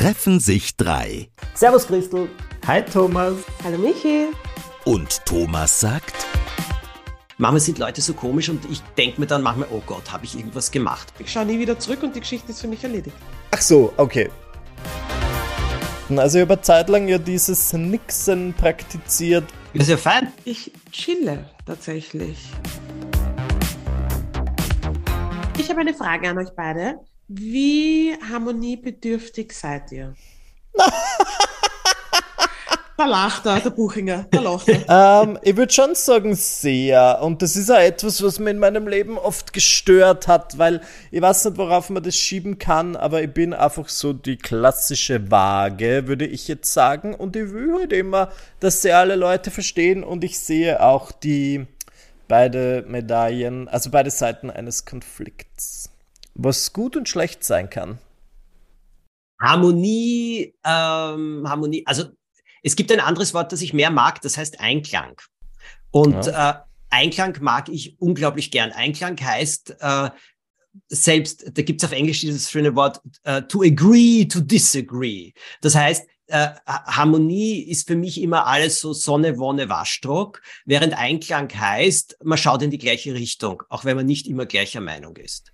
treffen sich drei. Servus Christel. Hi Thomas. Hallo Michi. Und Thomas sagt, Manchmal sind Leute so komisch und ich denke mir dann manchmal, oh Gott, habe ich irgendwas gemacht? Ich schaue nie wieder zurück und die Geschichte ist für mich erledigt. Ach so, okay. Also ich habe Zeit lang ja dieses Nixen praktiziert. Das ist ja fein. Ich chille tatsächlich. Ich habe eine Frage an euch beide. Wie harmoniebedürftig seid ihr? da lacht er, der Buchinger, da lacht er. ähm, ich würde schon sagen, sehr. Und das ist auch etwas, was mir in meinem Leben oft gestört hat, weil ich weiß nicht, worauf man das schieben kann, aber ich bin einfach so die klassische Waage, würde ich jetzt sagen. Und ich will halt immer, dass sie alle Leute verstehen und ich sehe auch die beide Medaillen, also beide Seiten eines Konflikts was gut und schlecht sein kann? Harmonie, ähm, Harmonie, also es gibt ein anderes Wort, das ich mehr mag, das heißt Einklang. Und ja. äh, Einklang mag ich unglaublich gern. Einklang heißt äh, selbst, da gibt es auf Englisch dieses schöne Wort, uh, to agree to disagree. Das heißt, äh, Harmonie ist für mich immer alles so Sonne, Wonne, Waschdruck, während Einklang heißt, man schaut in die gleiche Richtung, auch wenn man nicht immer gleicher Meinung ist.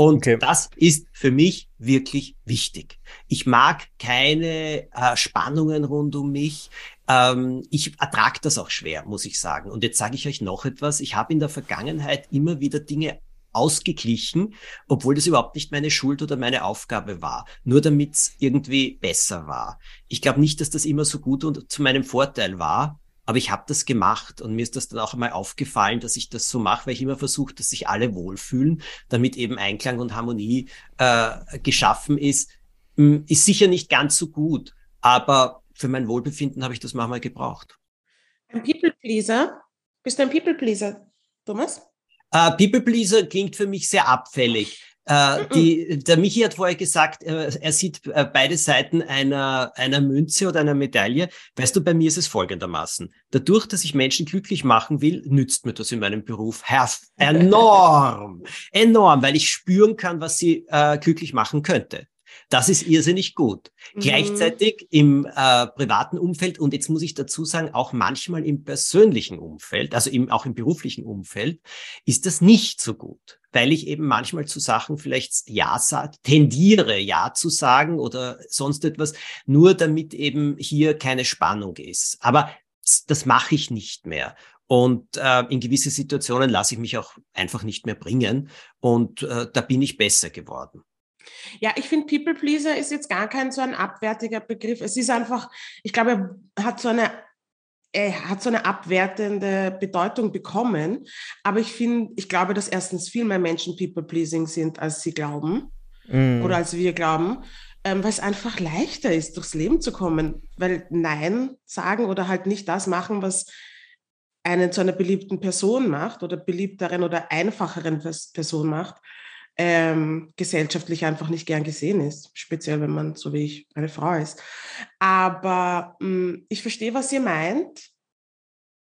Und okay. das ist für mich wirklich wichtig. Ich mag keine äh, Spannungen rund um mich. Ähm, ich ertrage das auch schwer, muss ich sagen. Und jetzt sage ich euch noch etwas. Ich habe in der Vergangenheit immer wieder Dinge ausgeglichen, obwohl das überhaupt nicht meine Schuld oder meine Aufgabe war, nur damit es irgendwie besser war. Ich glaube nicht, dass das immer so gut und zu meinem Vorteil war, aber ich habe das gemacht und mir ist das dann auch einmal aufgefallen, dass ich das so mache, weil ich immer versuche, dass sich alle wohlfühlen, damit eben Einklang und Harmonie äh, geschaffen ist. Hm, ist sicher nicht ganz so gut, aber für mein Wohlbefinden habe ich das manchmal gebraucht. Ein People Pleaser? Bist du ein People Pleaser, Thomas? Uh, People Pleaser klingt für mich sehr abfällig. Äh, die, der Michi hat vorher gesagt, äh, er sieht äh, beide Seiten einer, einer Münze oder einer Medaille. Weißt du, bei mir ist es folgendermaßen. Dadurch, dass ich Menschen glücklich machen will, nützt mir das in meinem Beruf enorm, enorm, weil ich spüren kann, was sie glücklich machen könnte. Das ist irrsinnig gut. Mhm. Gleichzeitig im äh, privaten Umfeld und jetzt muss ich dazu sagen, auch manchmal im persönlichen Umfeld, also im, auch im beruflichen Umfeld, ist das nicht so gut, weil ich eben manchmal zu Sachen vielleicht Ja tendiere Ja zu sagen oder sonst etwas, nur damit eben hier keine Spannung ist. Aber das mache ich nicht mehr. Und äh, in gewisse Situationen lasse ich mich auch einfach nicht mehr bringen. Und äh, da bin ich besser geworden. Ja, ich finde People Pleaser ist jetzt gar kein so ein abwertiger Begriff. Es ist einfach, ich glaube, er hat so eine er hat so eine abwertende Bedeutung bekommen. Aber ich finde, ich glaube, dass erstens viel mehr Menschen people-pleasing sind, als sie glauben mm. oder als wir glauben, ähm, weil es einfach leichter ist, durchs Leben zu kommen. Weil Nein sagen oder halt nicht das machen, was einen zu einer beliebten Person macht oder beliebteren oder einfacheren Person macht, ähm, gesellschaftlich einfach nicht gern gesehen ist, speziell wenn man, so wie ich, eine Frau ist. Aber mh, hm, ich verstehe, was ihr meint,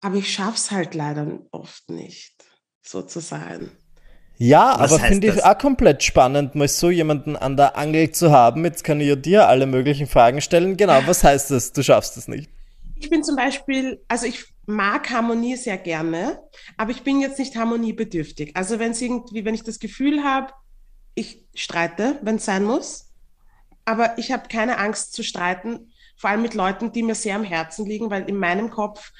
aber ich schaffe es halt leider oft nicht, so zu sein. Ja, was aber finde ich auch komplett spannend, mal so jemanden an der Angel zu haben. Jetzt kann ich ja dir alle möglichen Fragen stellen. Genau, was heißt das? Du schaffst es nicht. Ich bin zum Beispiel, also ich mag Harmonie sehr gerne, aber ich bin jetzt nicht harmoniebedürftig. Also wenn es irgendwie, wenn ich das Gefühl habe, ich streite, wenn es sein muss, aber ich habe keine Angst zu streiten, vor allem mit Leuten, die mir sehr am Herzen liegen, weil in meinem Kopf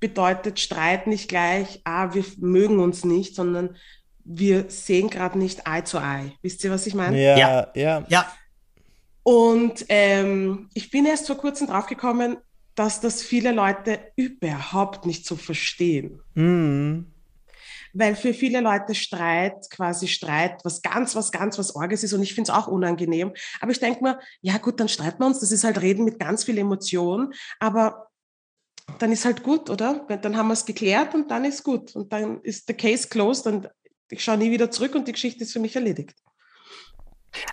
bedeutet Streit nicht gleich, ah, wir mögen uns nicht, sondern wir sehen gerade nicht Eye to Eye. Wisst ihr, was ich meine? Ja, ja. ja. ja. Und ähm, ich bin erst vor kurzem draufgekommen, dass das viele Leute überhaupt nicht so verstehen. Mhm weil für viele Leute Streit, quasi Streit, was ganz, was ganz, was Orges ist und ich finde es auch unangenehm. Aber ich denke mir, ja gut, dann streiten wir uns, das ist halt Reden mit ganz viel Emotion, aber dann ist halt gut, oder? Dann haben wir es geklärt und dann ist gut und dann ist der Case closed und ich schaue nie wieder zurück und die Geschichte ist für mich erledigt.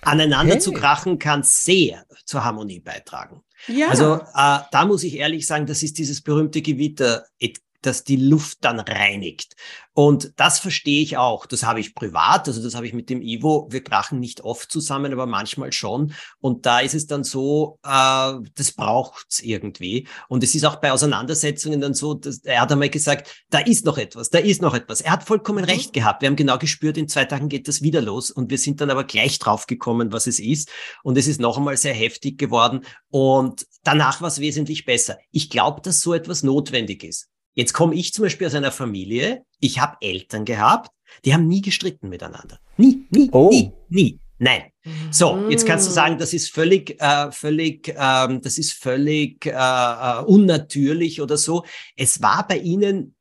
Aneinander okay. zu krachen kann sehr zur Harmonie beitragen. Ja. Also äh, da muss ich ehrlich sagen, das ist dieses berühmte Gewitter. It dass die Luft dann reinigt. Und das verstehe ich auch. Das habe ich privat, also das habe ich mit dem Ivo. Wir krachen nicht oft zusammen, aber manchmal schon. Und da ist es dann so, äh, das braucht's irgendwie. Und es ist auch bei Auseinandersetzungen dann so, dass er hat einmal gesagt, da ist noch etwas, da ist noch etwas. Er hat vollkommen mhm. recht gehabt. Wir haben genau gespürt, in zwei Tagen geht das wieder los. Und wir sind dann aber gleich drauf gekommen, was es ist. Und es ist noch einmal sehr heftig geworden. Und danach war es wesentlich besser. Ich glaube, dass so etwas notwendig ist. Jetzt komme ich zum Beispiel aus einer Familie, ich habe Eltern gehabt, die haben nie gestritten miteinander. Nie, nie, oh. nie, nie. Nein. So, jetzt kannst du mm. sagen, das ist völlig, äh, völlig, ähm, das ist völlig äh, äh, unnatürlich oder so. Es war bei ihnen,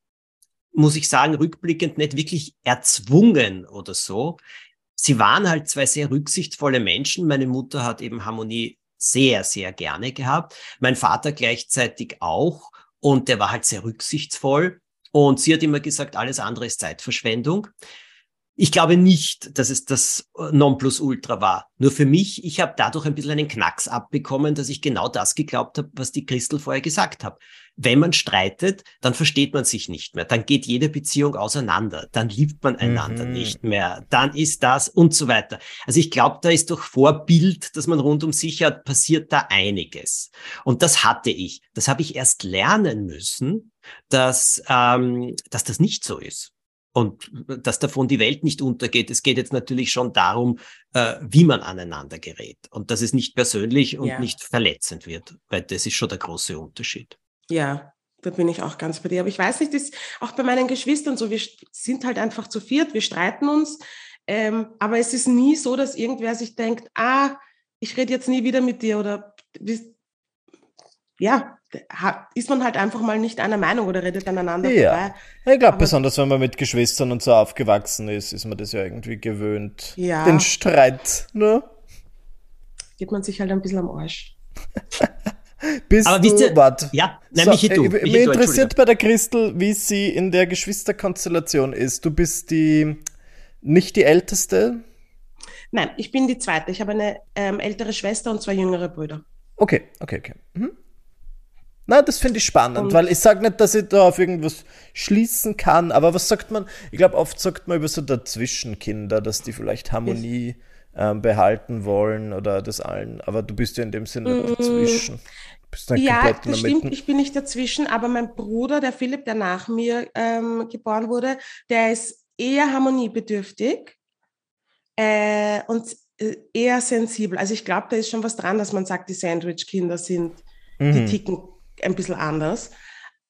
muss ich sagen, rückblickend nicht wirklich erzwungen oder so. Sie waren halt zwei sehr rücksichtsvolle Menschen. Meine Mutter hat eben Harmonie sehr, sehr gerne gehabt. Mein Vater gleichzeitig auch. Und der war halt sehr rücksichtsvoll. Und sie hat immer gesagt, alles andere ist Zeitverschwendung. Ich glaube nicht, dass es das Nonplusultra war. Nur für mich, ich habe dadurch ein bisschen einen Knacks abbekommen, dass ich genau das geglaubt habe, was die Christel vorher gesagt hat. Wenn man streitet, dann versteht man sich nicht mehr. Dann geht jede Beziehung auseinander. Dann liebt man einander mhm. nicht mehr. Dann ist das und so weiter. Also ich glaube, da ist durch Vorbild, dass man rund um sich hat, passiert da einiges. Und das hatte ich. Das habe ich erst lernen müssen, dass, ähm, dass das nicht so ist und dass davon die Welt nicht untergeht. Es geht jetzt natürlich schon darum, äh, wie man aneinander gerät und dass es nicht persönlich und ja. nicht verletzend wird, weil das ist schon der große Unterschied. Ja, da bin ich auch ganz bei dir. Aber ich weiß nicht, das ist auch bei meinen Geschwistern so, wir sind halt einfach zu viert, wir streiten uns, ähm, aber es ist nie so, dass irgendwer sich denkt, ah, ich rede jetzt nie wieder mit dir oder ja, ist man halt einfach mal nicht einer Meinung oder redet aneinander ja. vorbei. Ich glaube, besonders wenn man mit Geschwistern und so aufgewachsen ist, ist man das ja irgendwie gewöhnt. Ja. Den Streit, ne? Geht man sich halt ein bisschen am Arsch. Bist Aber du, ihr, wart. Ja, nein, so, mich du. Äh, mich interessiert bei der Christel, wie sie in der Geschwisterkonstellation ist. Du bist die, nicht die Älteste? Nein, ich bin die Zweite. Ich habe eine ähm, ältere Schwester und zwei jüngere Brüder. Okay, okay, okay. Mhm. Na, das finde ich spannend, und weil ich sage nicht, dass ich da auf irgendwas schließen kann, aber was sagt man? Ich glaube, oft sagt man über so Dazwischenkinder, dass die vielleicht Harmonie ähm, behalten wollen oder das allen, aber du bist ja in dem Sinne mm, dazwischen. ja, das stimmt, ich bin nicht dazwischen, aber mein Bruder, der Philipp, der nach mir ähm, geboren wurde, der ist eher harmoniebedürftig äh, und äh, eher sensibel. Also ich glaube, da ist schon was dran, dass man sagt, die Sandwich-Kinder sind, mhm. die ticken ein bisschen anders.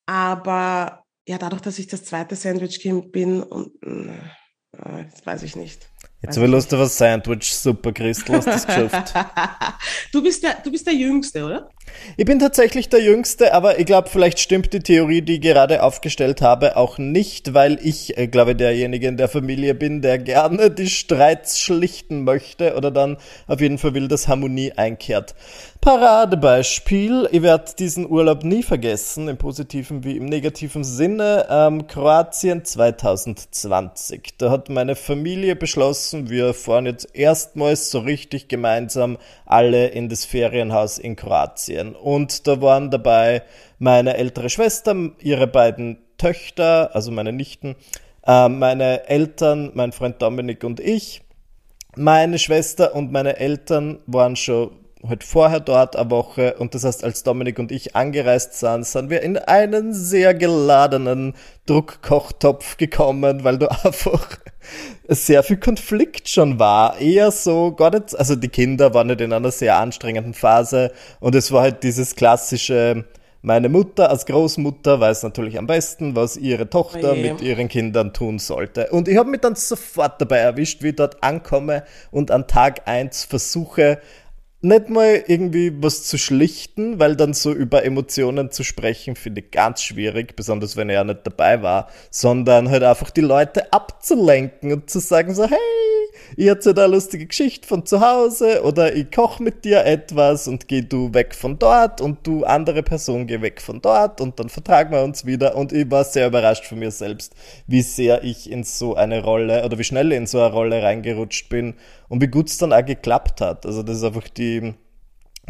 Aber ja, dadurch, dass ich das zweite Sandwich-Kind bin, und, äh, das weiß ich nicht. Jetzt will Lust auf ein Sandwich, super Christel, hast das geschafft. du, bist der, du bist der Jüngste, oder? Ich bin tatsächlich der Jüngste, aber ich glaube, vielleicht stimmt die Theorie, die ich gerade aufgestellt habe, auch nicht, weil ich, äh, glaube derjenige in der Familie bin, der gerne die Streits schlichten möchte oder dann auf jeden Fall will, dass Harmonie einkehrt. Paradebeispiel, ich werde diesen Urlaub nie vergessen, im positiven wie im negativen Sinne, ähm, Kroatien 2020. Da hat meine Familie beschlossen, wir fahren jetzt erstmals so richtig gemeinsam alle in das Ferienhaus in Kroatien. Und da waren dabei meine ältere Schwester, ihre beiden Töchter, also meine Nichten, äh, meine Eltern, mein Freund Dominik und ich. Meine Schwester und meine Eltern waren schon halt vorher dort eine Woche und das heißt, als Dominik und ich angereist sind, sind wir in einen sehr geladenen Druckkochtopf gekommen, weil da einfach sehr viel Konflikt schon war. Eher so, gar nicht, also die Kinder waren nicht in einer sehr anstrengenden Phase und es war halt dieses klassische, meine Mutter als Großmutter weiß natürlich am besten, was ihre Tochter oh mit ihren Kindern tun sollte. Und ich habe mich dann sofort dabei erwischt, wie ich dort ankomme und an Tag eins versuche, nicht mal irgendwie was zu schlichten, weil dann so über Emotionen zu sprechen, finde ich ganz schwierig, besonders wenn er ja nicht dabei war, sondern halt einfach die Leute abzulenken und zu sagen so, hey, ich erzähle eine lustige Geschichte von zu Hause oder ich koche mit dir etwas und geh du weg von dort und du andere Person geh weg von dort und dann vertragen wir uns wieder und ich war sehr überrascht von mir selbst, wie sehr ich in so eine Rolle oder wie schnell ich in so eine Rolle reingerutscht bin und wie gut es dann auch geklappt hat. Also das ist einfach die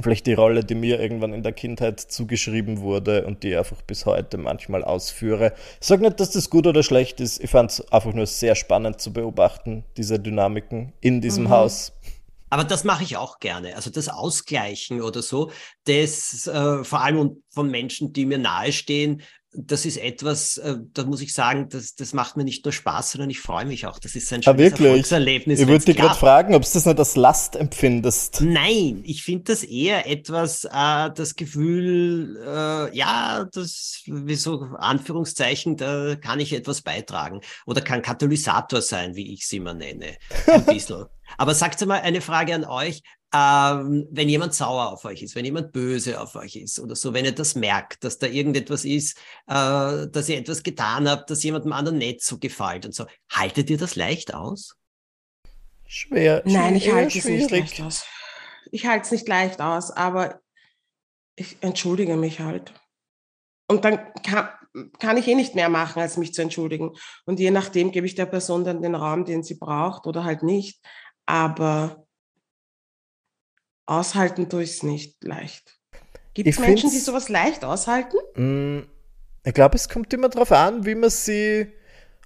vielleicht die Rolle, die mir irgendwann in der Kindheit zugeschrieben wurde und die ich einfach bis heute manchmal ausführe. Ich sage nicht, dass das gut oder schlecht ist. Ich fand es einfach nur sehr spannend zu beobachten, diese Dynamiken in diesem mhm. Haus. Aber das mache ich auch gerne. Also das Ausgleichen oder so, das äh, vor allem von Menschen, die mir nahestehen, das ist etwas, äh, da muss ich sagen, das, das macht mir nicht nur Spaß, sondern ich freue mich auch. Das ist ein ah, schönes Erfolgserlebnis. Ich würde dich gerade fragen, ob du das nicht als Last empfindest. Nein, ich finde das eher etwas, äh, das Gefühl, äh, ja, das, wie so Anführungszeichen, da kann ich etwas beitragen. Oder kann Katalysator sein, wie ich sie immer nenne. Ein bisschen. Aber sagt mal eine Frage an euch ähm, wenn jemand sauer auf euch ist, wenn jemand böse auf euch ist oder so, wenn ihr das merkt, dass da irgendetwas ist, äh, dass ihr etwas getan habt, dass jemandem anderen nicht so gefällt und so, haltet ihr das leicht aus? Schwer. Nein, ich halte es nicht leicht aus. Ich halte es nicht leicht aus, aber ich entschuldige mich halt. Und dann kann, kann ich eh nicht mehr machen, als mich zu entschuldigen. Und je nachdem gebe ich der Person dann den Raum, den sie braucht oder halt nicht. Aber Aushalten tue ich es nicht leicht. Gibt es Menschen, die sowas leicht aushalten? Mm, ich glaube, es kommt immer darauf an, wie man sie,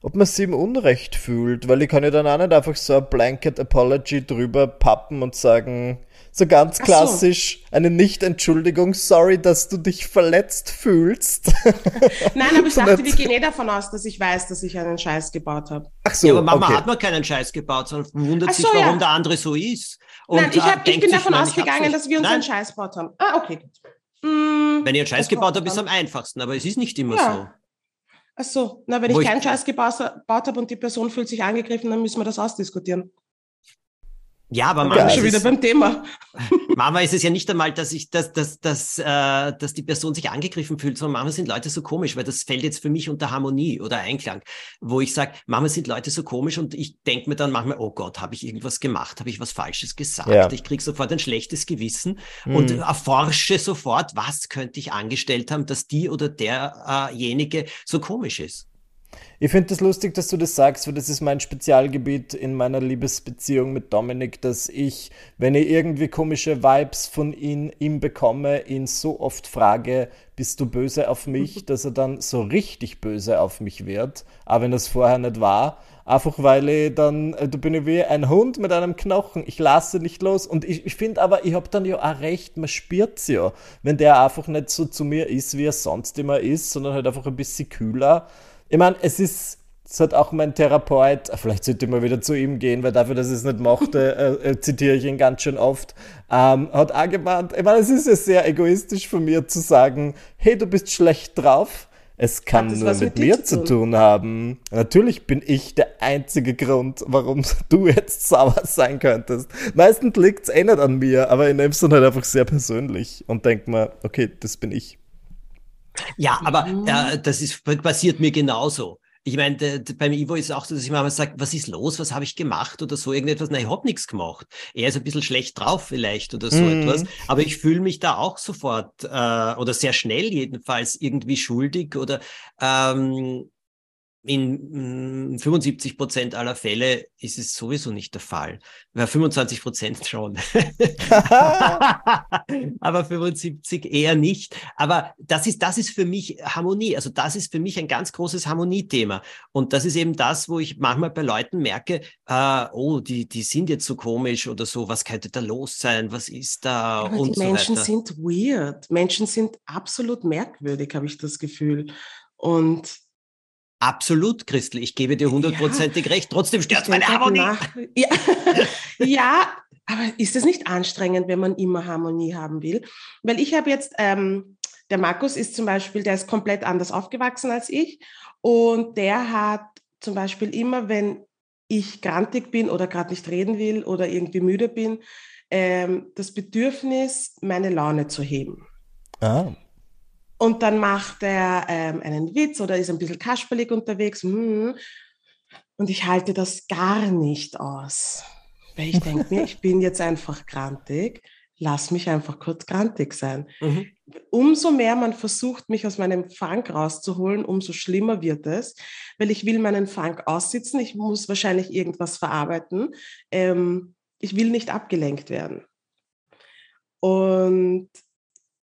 ob man sie im Unrecht fühlt, weil ich kann ja dann auch nicht einfach so ein Blanket Apology drüber pappen und sagen, so ganz klassisch so. eine Nicht-Entschuldigung, sorry, dass du dich verletzt fühlst. Nein, aber ich dachte, wir gehen eh davon aus, dass ich weiß, dass ich einen Scheiß gebaut habe. Ach so, ja, aber Mama okay. hat man keinen Scheiß gebaut, sondern wundert so, sich, warum ja. der andere so ist. Und Nein, ich, hab, ich bin davon ausgegangen, dass wir uns Nein. einen Scheiß gebaut haben. Ah, okay. Mm, wenn ihr einen Scheiß gebaut habt, ist es am einfachsten, aber es ist nicht immer ja. so. Ach so, na, wenn Wo ich keinen Scheiß gebaut, gebaut habe und die Person fühlt sich angegriffen, dann müssen wir das ausdiskutieren. Ja, aber manchmal schon wieder beim Thema. Manchmal ist es ja nicht einmal, dass ich, dass, dass, dass, äh, dass die Person sich angegriffen fühlt, sondern manchmal sind Leute so komisch, weil das fällt jetzt für mich unter Harmonie oder Einklang, wo ich sage, manchmal sind Leute so komisch und ich denke mir dann manchmal, oh Gott, habe ich irgendwas gemacht, habe ich was Falsches gesagt? Ja. Ich kriege sofort ein schlechtes Gewissen mhm. und erforsche sofort, was könnte ich angestellt haben, dass die oder derjenige so komisch ist. Ich finde es das lustig, dass du das sagst, weil das ist mein Spezialgebiet in meiner Liebesbeziehung mit Dominik, dass ich, wenn ich irgendwie komische Vibes von ihm, ihm bekomme, ihn so oft frage, bist du böse auf mich, dass er dann so richtig böse auf mich wird, aber wenn das vorher nicht war. Einfach weil ich dann, äh, du bin ich wie ein Hund mit einem Knochen. Ich lasse nicht los. Und ich, ich finde aber, ich habe dann ja auch recht, man spürt's ja. Wenn der einfach nicht so zu mir ist, wie er sonst immer ist, sondern halt einfach ein bisschen kühler ich meine, es ist, es hat auch mein Therapeut, vielleicht sollte ich mal wieder zu ihm gehen, weil dafür, dass ich es nicht mochte, äh, äh, zitiere ich ihn ganz schön oft, ähm, hat auch gemeint, ich meine, es ist ja sehr egoistisch von mir zu sagen, hey, du bist schlecht drauf. Es kann nur mit, mit mir zu tun. tun haben. Natürlich bin ich der einzige Grund, warum du jetzt sauer sein könntest. Meistens liegt es eh nicht an mir, aber ich nehme es dann halt einfach sehr persönlich und denke mir, okay, das bin ich. Ja, aber mhm. äh, das ist passiert mir genauso. Ich meine, beim Ivo ist es auch so, dass ich manchmal sage, was ist los, was habe ich gemacht oder so irgendetwas. Nein, ich habe nichts gemacht. Er ist ein bisschen schlecht drauf vielleicht oder so mhm. etwas. Aber ich fühle mich da auch sofort äh, oder sehr schnell jedenfalls irgendwie schuldig oder ähm, in 75 mm, Prozent aller Fälle ist es sowieso nicht der Fall. Ja, 25 Prozent schon. Aber 75 eher nicht. Aber das ist, das ist für mich Harmonie. Also das ist für mich ein ganz großes Harmoniethema. Und das ist eben das, wo ich manchmal bei Leuten merke, äh, oh, die, die sind jetzt so komisch oder so. Was könnte da los sein? Was ist da? Aber und die Menschen so sind weird. Menschen sind absolut merkwürdig, habe ich das Gefühl. Und Absolut, Christel, ich gebe dir hundertprozentig ja, recht. Trotzdem stört meine Harmonie. Ja. ja, aber ist es nicht anstrengend, wenn man immer Harmonie haben will? Weil ich habe jetzt, ähm, der Markus ist zum Beispiel, der ist komplett anders aufgewachsen als ich und der hat zum Beispiel immer, wenn ich grantig bin oder gerade nicht reden will oder irgendwie müde bin, ähm, das Bedürfnis, meine Laune zu heben. Ah. Und dann macht er ähm, einen Witz oder ist ein bisschen kasperlig unterwegs. Hm. Und ich halte das gar nicht aus. Weil ich denke mir, ich bin jetzt einfach grantig, lass mich einfach kurz grantig sein. Mhm. Umso mehr man versucht, mich aus meinem Funk rauszuholen, umso schlimmer wird es, weil ich will meinen Funk aussitzen, ich muss wahrscheinlich irgendwas verarbeiten. Ähm, ich will nicht abgelenkt werden. Und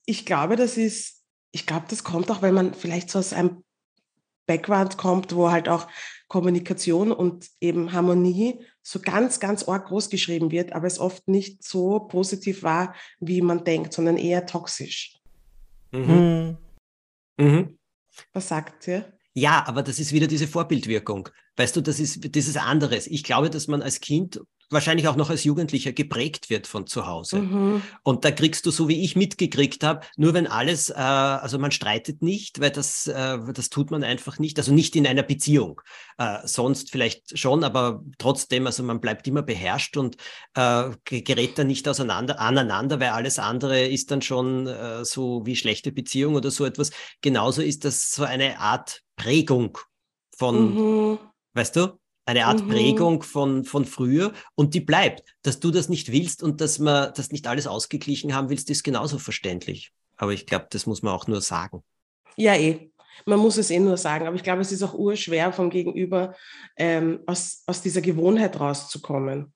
ich glaube, das ist, ich glaube, das kommt auch, wenn man vielleicht so aus einem Background kommt, wo halt auch Kommunikation und eben Harmonie so ganz, ganz arg groß geschrieben wird, aber es oft nicht so positiv war, wie man denkt, sondern eher toxisch. Mhm. Hm. Mhm. Was sagt ihr? Ja, aber das ist wieder diese Vorbildwirkung. Weißt du, das ist dieses anderes. Ich glaube, dass man als Kind wahrscheinlich auch noch als Jugendlicher geprägt wird von zu Hause. Mhm. Und da kriegst du, so wie ich mitgekriegt habe, nur wenn alles, äh, also man streitet nicht, weil das, äh, das tut man einfach nicht, also nicht in einer Beziehung. Äh, sonst vielleicht schon, aber trotzdem, also man bleibt immer beherrscht und äh, gerät dann nicht auseinander, aneinander, weil alles andere ist dann schon äh, so wie schlechte Beziehung oder so etwas. Genauso ist das so eine Art Prägung von, Mhm. weißt du? Eine Art Mhm. Prägung von, von früher und die bleibt. Dass du das nicht willst und dass man das nicht alles ausgeglichen haben willst, ist genauso verständlich. Aber ich glaube, das muss man auch nur sagen. Ja, eh. Man muss es eh nur sagen, aber ich glaube, es ist auch urschwer vom Gegenüber, ähm, aus, aus dieser Gewohnheit rauszukommen.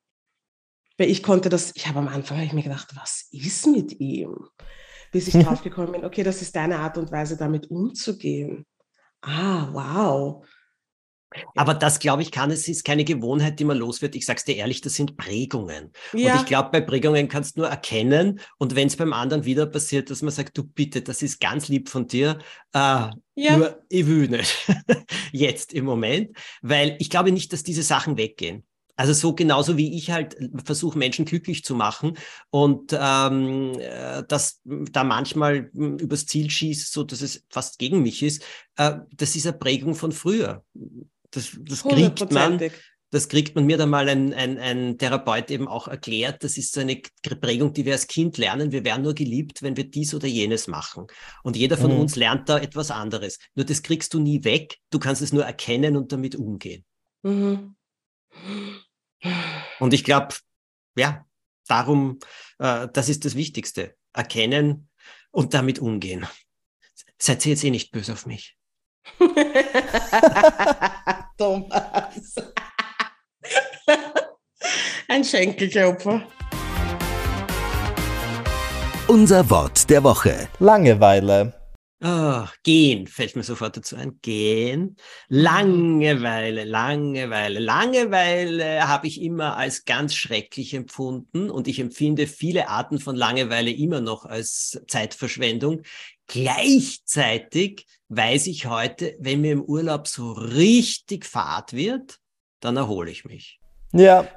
Weil ich konnte das, ich habe am Anfang hab ich mir gedacht, was ist mit ihm? Bis ich draufgekommen bin, okay, das ist deine Art und Weise, damit umzugehen. Ah, wow. Aber das, glaube ich, kann es, ist keine Gewohnheit, die man los wird. Ich sag's dir ehrlich, das sind Prägungen. Ja, Und ich glaube, bei Prägungen kannst du nur erkennen. Und wenn es beim anderen wieder passiert, dass man sagt, du bitte, das ist ganz lieb von dir, äh, ja. nur ich will nicht. Jetzt im Moment. Weil ich glaube nicht, dass diese Sachen weggehen. Also so genauso wie ich halt versuche, Menschen glücklich zu machen und ähm, äh, dass da manchmal m, übers Ziel schießt, so dass es fast gegen mich ist, äh, das ist eine Prägung von früher. Das, das kriegt man, das kriegt man mir dann mal ein, ein, ein Therapeut eben auch erklärt. Das ist so eine Prägung, die wir als Kind lernen. Wir werden nur geliebt, wenn wir dies oder jenes machen. Und jeder von Mhm. uns lernt da etwas anderes. Nur das kriegst du nie weg. Du kannst es nur erkennen und damit umgehen. Mhm. Und ich glaube, ja, darum, äh, das ist das Wichtigste. Erkennen und damit umgehen. Seid ihr jetzt eh nicht böse auf mich? Thomas. Ein Schenkelklopfer. Unser Wort der Woche. Langeweile. Ah, gehen fällt mir sofort dazu ein. Gehen. Langeweile, Langeweile. Langeweile habe ich immer als ganz schrecklich empfunden und ich empfinde viele Arten von Langeweile immer noch als Zeitverschwendung. Gleichzeitig weiß ich heute, wenn mir im Urlaub so richtig fad wird, dann erhole ich mich. Ja,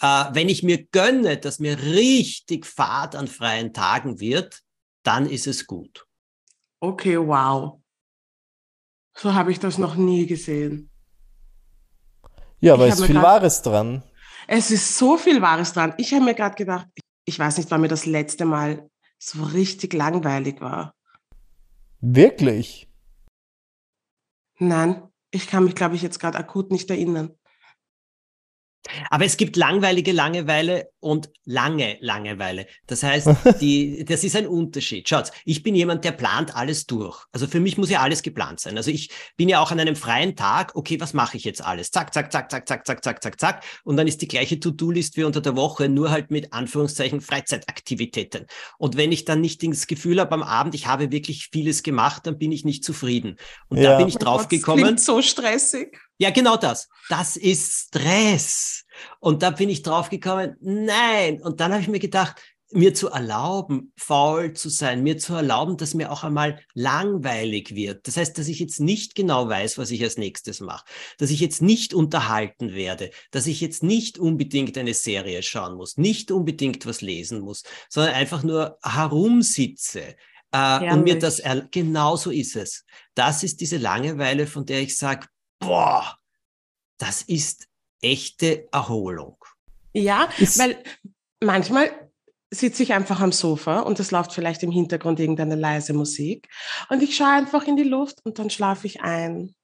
Äh, wenn ich mir gönne, dass mir richtig fad an freien Tagen wird, dann ist es gut. Okay, wow. So habe ich das noch nie gesehen. ja, aber Ich ist viel grad- Wahres dran. Es ist so viel Wahres dran. Ich habe mir gerade gedacht, ich weiß nicht, wann mir das letzte Mal so richtig langweilig war. Wirklich? Nein, ich kann mich, glaube ich, jetzt gerade akut nicht erinnern. Aber es gibt langweilige Langeweile und lange Langeweile. Das heißt, die, das ist ein Unterschied. Schaut, ich bin jemand, der plant alles durch. Also für mich muss ja alles geplant sein. Also ich bin ja auch an einem freien Tag, okay, was mache ich jetzt alles? Zack, zack, zack, zack, zack, zack, zack, zack, zack. Und dann ist die gleiche To-Do-List wie unter der Woche, nur halt mit Anführungszeichen Freizeitaktivitäten. Und wenn ich dann nicht das Gefühl habe am Abend, ich habe wirklich vieles gemacht, dann bin ich nicht zufrieden. Und Ja. da bin ich Mein drauf Gott, das gekommen. Klingt so stressig. Ja, genau das. Das ist Stress. Und da bin ich drauf gekommen, nein. Und dann habe ich mir gedacht, mir zu erlauben, faul zu sein, mir zu erlauben, dass mir auch einmal langweilig wird. Das heißt, dass ich jetzt nicht genau weiß, was ich als nächstes mache, dass ich jetzt nicht unterhalten werde, dass ich jetzt nicht unbedingt eine Serie schauen muss, nicht unbedingt was lesen muss, sondern einfach nur herumsitze. Äh, und mir das, genauso ist es. Das ist diese Langeweile, von der ich sage, boah, das ist echte Erholung. Ja, Ist- weil manchmal sitze ich einfach am Sofa und es läuft vielleicht im Hintergrund irgendeine leise Musik und ich schaue einfach in die Luft und dann schlafe ich ein.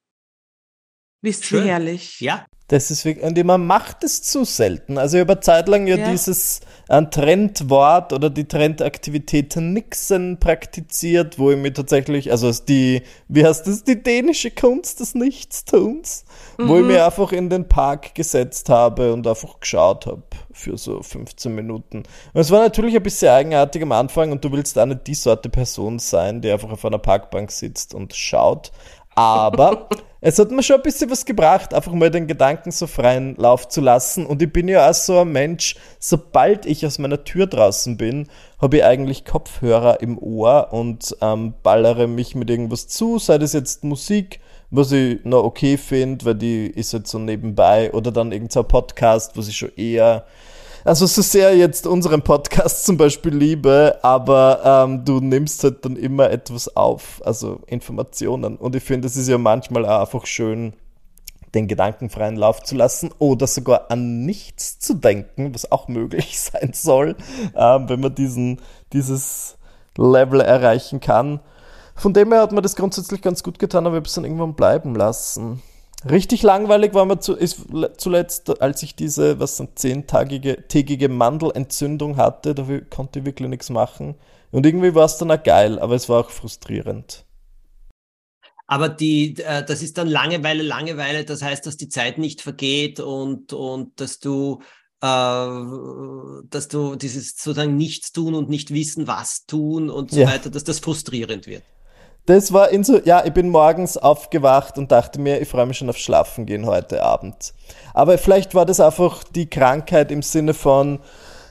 Wisst ihr herrlich. Ja, Das ist wirklich, und man macht es zu selten. Also über Zeit lang ja, Ja. dieses ein Trendwort oder die Trendaktivität Nixen praktiziert, wo ich mir tatsächlich, also es die, wie heißt das, die dänische Kunst des Nichtstuns, wo ich mir einfach in den Park gesetzt habe und einfach geschaut habe für so 15 Minuten. Und es war natürlich ein bisschen eigenartig am Anfang und du willst auch nicht die Sorte Person sein, die einfach auf einer Parkbank sitzt und schaut. Aber es hat mir schon ein bisschen was gebracht, einfach mal den Gedanken so freien Lauf zu lassen. Und ich bin ja auch so ein Mensch, sobald ich aus meiner Tür draußen bin, habe ich eigentlich Kopfhörer im Ohr und ähm, ballere mich mit irgendwas zu, sei das jetzt Musik, was ich noch okay finde, weil die ist jetzt so nebenbei, oder dann irgendein Podcast, was ich schon eher also so sehr jetzt unseren Podcast zum Beispiel liebe, aber ähm, du nimmst halt dann immer etwas auf, also Informationen. Und ich finde, es ist ja manchmal auch einfach schön, den gedankenfreien Lauf zu lassen oder sogar an nichts zu denken, was auch möglich sein soll, ähm, wenn man diesen, dieses Level erreichen kann. Von dem her hat mir das grundsätzlich ganz gut getan, aber ich habe es dann irgendwann bleiben lassen. Richtig langweilig war mir zu, ist le- zuletzt, als ich diese, was sind, zehntägige tägige Mandelentzündung hatte, da konnte ich wirklich nichts machen. Und irgendwie war es dann auch geil, aber es war auch frustrierend. aber die, äh, das ist dann Langeweile, Langeweile, das heißt, dass die Zeit nicht vergeht und, und dass du, äh, dass du dieses sozusagen nichts tun und nicht wissen, was tun und so Ja. weiter, dass das frustrierend wird. Das war in so, ja, ich bin morgens aufgewacht und dachte mir, ich freue mich schon auf Schlafen gehen heute Abend. Aber vielleicht war das einfach die Krankheit im Sinne von,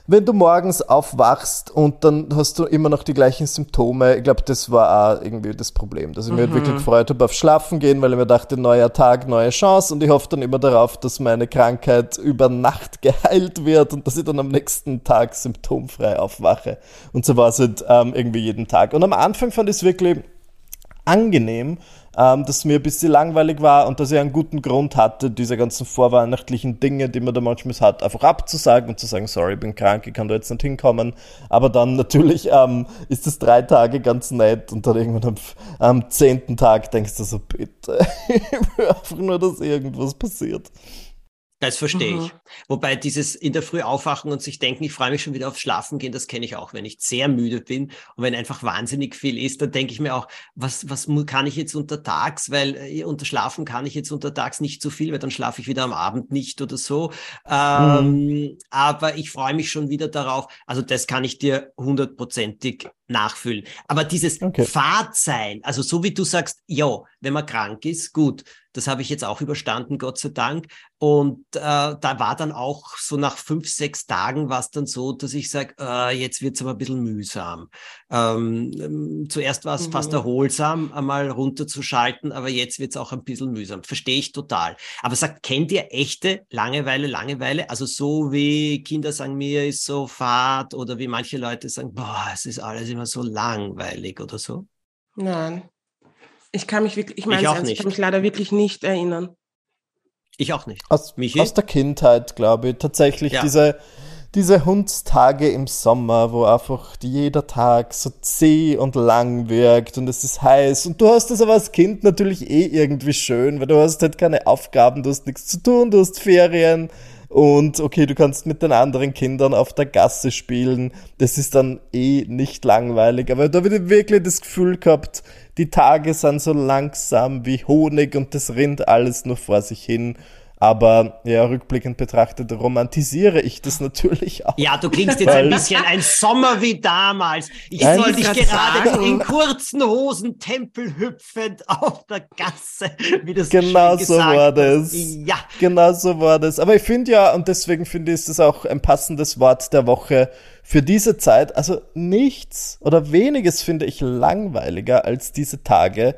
wenn du morgens aufwachst und dann hast du immer noch die gleichen Symptome. Ich glaube, das war auch irgendwie das Problem, dass ich mir halt wirklich gefreut habe auf Schlafen gehen, weil ich mir dachte, neuer Tag, neue Chance und ich hoffe dann immer darauf, dass meine Krankheit über Nacht geheilt wird und dass ich dann am nächsten Tag symptomfrei aufwache. Und so war es halt ähm, irgendwie jeden Tag. Und am Anfang fand ich es wirklich angenehm, ähm, dass mir ein bisschen langweilig war und dass ich einen guten Grund hatte, diese ganzen vorweihnachtlichen Dinge, die man da manchmal hat, einfach abzusagen und zu sagen, sorry, ich bin krank, ich kann da jetzt nicht hinkommen. Aber dann natürlich ähm, ist das drei Tage ganz nett und dann irgendwann am, am zehnten Tag denkst du so, bitte, ich will einfach nur, dass irgendwas passiert. Das verstehe Mhm. ich. Wobei dieses in der Früh aufwachen und sich denken, ich freue mich schon wieder aufs Schlafen gehen, das kenne ich auch, wenn ich sehr müde bin und wenn einfach wahnsinnig viel ist, dann denke ich mir auch, was, was kann ich jetzt untertags, weil äh, unter Schlafen kann ich jetzt untertags nicht so viel, weil dann schlafe ich wieder am Abend nicht oder so. Ähm, Aber ich freue mich schon wieder darauf. Also das kann ich dir hundertprozentig nachfüllen. Aber dieses Okay. Fahrtsein, also so wie du sagst, ja, wenn man krank ist, gut, das habe ich jetzt auch überstanden, Gott sei Dank. Und äh, da war dann auch so nach fünf, sechs Tagen war es dann so, dass ich sage, äh, jetzt wird's aber ein bisschen mühsam. Ähm, ähm, zuerst war es Mhm. fast erholsam, einmal runterzuschalten, aber jetzt wird's auch ein bisschen mühsam. Verstehe ich total. Aber sagt, kennt ihr echte Langeweile, Langeweile? Also so wie Kinder sagen, mir ist so Fahrt oder wie manche Leute sagen, boah, es ist alles immer so langweilig oder so. Nein. Ich kann mich wirklich, ich Ich meine, auch ich nicht. kann mich leider wirklich nicht erinnern. Ich auch nicht. Aus, Michi? aus der Kindheit, glaube ich. Tatsächlich Ja. diese, diese Hundstage im Sommer, wo einfach jeder Tag so zäh und lang wirkt und es ist heiß. Und du hast das aber als Kind natürlich eh irgendwie schön, weil du hast halt keine Aufgaben, du hast nichts zu tun, du hast Ferien. Und okay, du kannst mit den anderen Kindern auf der Gasse spielen. Das ist dann eh nicht langweilig. Aber da habe ich wirklich das Gefühl gehabt, die Tage sind so langsam wie Honig und das rinnt alles nur vor sich hin. Aber ja, rückblickend betrachtet romantisiere ich das natürlich auch. Ja, du klingst jetzt ein bisschen ein Sommer wie damals. Ich Nein, soll ich dich gerade sagen. in kurzen Hosen tempelhüpfend auf der Gasse, wie das Genau so war das. Ja, Genau so war das. Aber ich finde ja, und deswegen finde ich, ist es auch ein passendes Wort der Woche für diese Zeit. Also nichts oder weniges finde ich langweiliger als diese Tage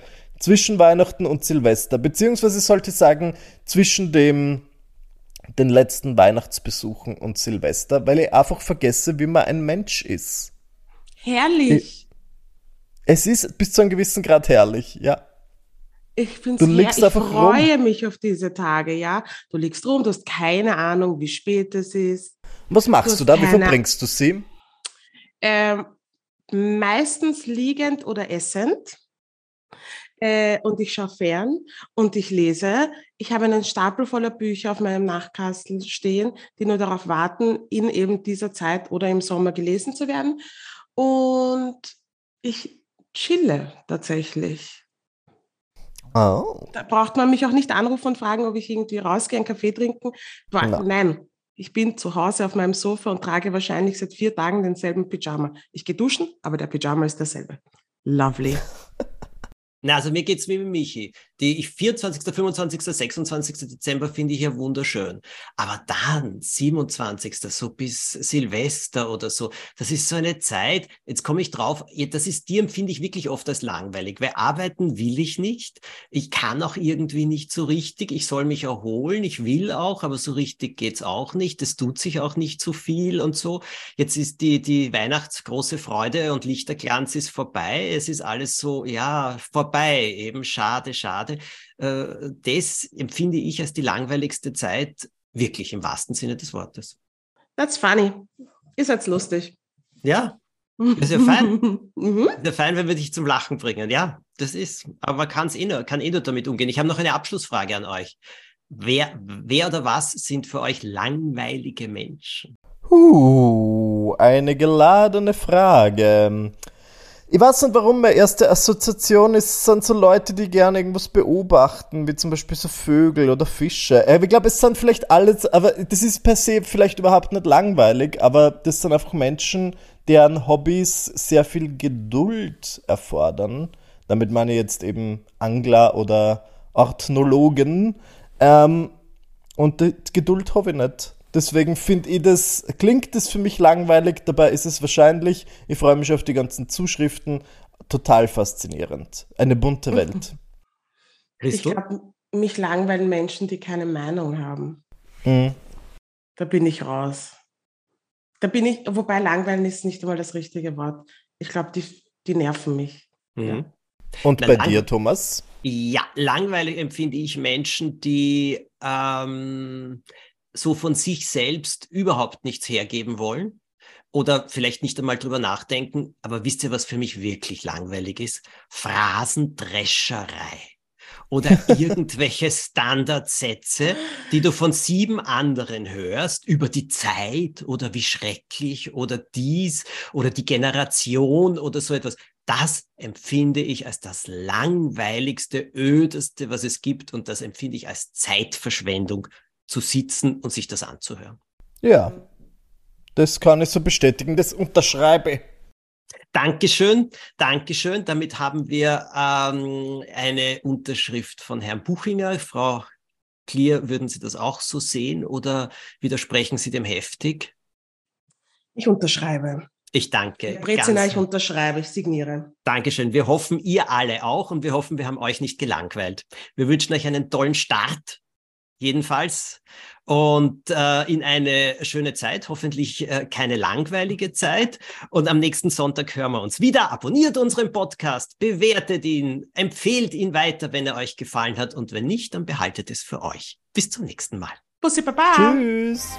zwischen Weihnachten und Silvester. Beziehungsweise sollte ich sagen, zwischen dem den letzten Weihnachtsbesuchen und Silvester, weil ich einfach vergesse, wie man ein Mensch ist. Herrlich. Es ist bis zu einem gewissen Grad herrlich, ja. Ich finde Du es liegst ich freue mich auf diese Tage, ja. Du liegst rum, du hast keine Ahnung, wie spät es ist. Was machst Du du da? Wie verbringst du sie? Ähm, meistens liegend oder essend. Äh, und ich schaue fern und ich lese. Ich habe einen Stapel voller Bücher auf meinem Nachkastel stehen, die nur darauf warten, in eben dieser Zeit oder im Sommer gelesen zu werden. Und ich chille tatsächlich. Oh. Da braucht man mich auch nicht anrufen und fragen, ob ich irgendwie rausgehe, einen Kaffee trinken. No. Nein, ich bin zu Hause auf meinem Sofa und trage wahrscheinlich seit vier Tagen denselben Pyjama. Ich gehe duschen, aber der Pyjama ist derselbe. Lovely. Na, also mir geht's wie mit Michi. Die 24., 25., 26. Dezember finde ich ja wunderschön. Aber dann, 27., so bis Silvester oder so, das ist so eine Zeit, jetzt komme ich drauf, das ist, die empfinde ich wirklich oft als langweilig, weil arbeiten will ich nicht. Ich kann auch irgendwie nicht so richtig. Ich soll mich erholen. Ich will auch, aber so richtig geht's auch nicht. Es tut sich auch nicht so viel und so. Jetzt ist die, die Weihnachtsgroße Freude und Lichterglanz ist vorbei. Es ist alles so, ja, vorbei. Eben schade, schade schade. Äh, das empfinde ich als die langweiligste Zeit, wirklich im wahrsten Sinne des Wortes. That's funny. Ist jetzt lustig. Ja, ist ja fein. mhm. Ist ja fein, wenn wir dich zum Lachen bringen. Ja, das ist. Aber man kann's eh nur, kann eh nur damit umgehen. Ich habe noch eine Abschlussfrage an euch. Wer, wer oder was sind für euch langweilige Menschen? Uh, eine geladene Frage. Ich weiß nicht warum, meine erste Assoziation ist, sind so Leute, die gerne irgendwas beobachten, wie zum Beispiel so Vögel oder Fische. Äh, ich glaube, es sind vielleicht alles, aber das ist per se vielleicht überhaupt nicht langweilig, aber das sind einfach Menschen, deren Hobbys sehr viel Geduld erfordern. Damit meine ich jetzt eben Angler oder Orthnologen. Ähm, und die Geduld habe ich nicht. Deswegen finde ich das, klingt das für mich langweilig, dabei ist es wahrscheinlich, ich freue mich auf die ganzen Zuschriften, total faszinierend. Eine bunte mhm. Welt. Ich glaube, mich langweilen Menschen, die keine Meinung haben. Mhm. Da bin ich raus. Da bin ich, wobei langweilen ist nicht einmal das richtige Wort. Ich glaube, die, die nerven mich. Mhm. Ja. Und bei dir, Thomas? Ja, langweilig empfinde ich Menschen, die ähm, so von sich selbst überhaupt nichts hergeben wollen oder vielleicht nicht einmal drüber nachdenken. Aber wisst ihr, was für mich wirklich langweilig ist? Phrasendrescherei oder irgendwelche Standardsätze, die du von sieben anderen hörst über die Zeit oder wie schrecklich oder dies oder die Generation oder so etwas. Das empfinde ich als das langweiligste, ödeste, was es gibt und das empfinde ich als Zeitverschwendung zu sitzen und sich das anzuhören. Ja, das kann ich so bestätigen, das unterschreibe. Dankeschön, Dankeschön. Damit haben wir ähm, eine Unterschrift von Herrn Buchinger. Frau Klier, würden Sie das auch so sehen oder widersprechen Sie dem heftig? Ich unterschreibe. Ich danke. Brezina, ich unterschreibe, ich signiere. Dankeschön. Wir hoffen, ihr alle auch und wir hoffen, wir haben euch nicht gelangweilt. Wir wünschen euch einen tollen Start jedenfalls. Und äh, in eine schöne Zeit, hoffentlich äh, keine langweilige Zeit. Und am nächsten Sonntag hören wir uns wieder. Abonniert unseren Podcast, bewertet ihn, empfehlt ihn weiter, wenn er euch gefallen hat. Und wenn nicht, dann behaltet es für euch. Bis zum nächsten Mal. Bussi Baba. Tschüss.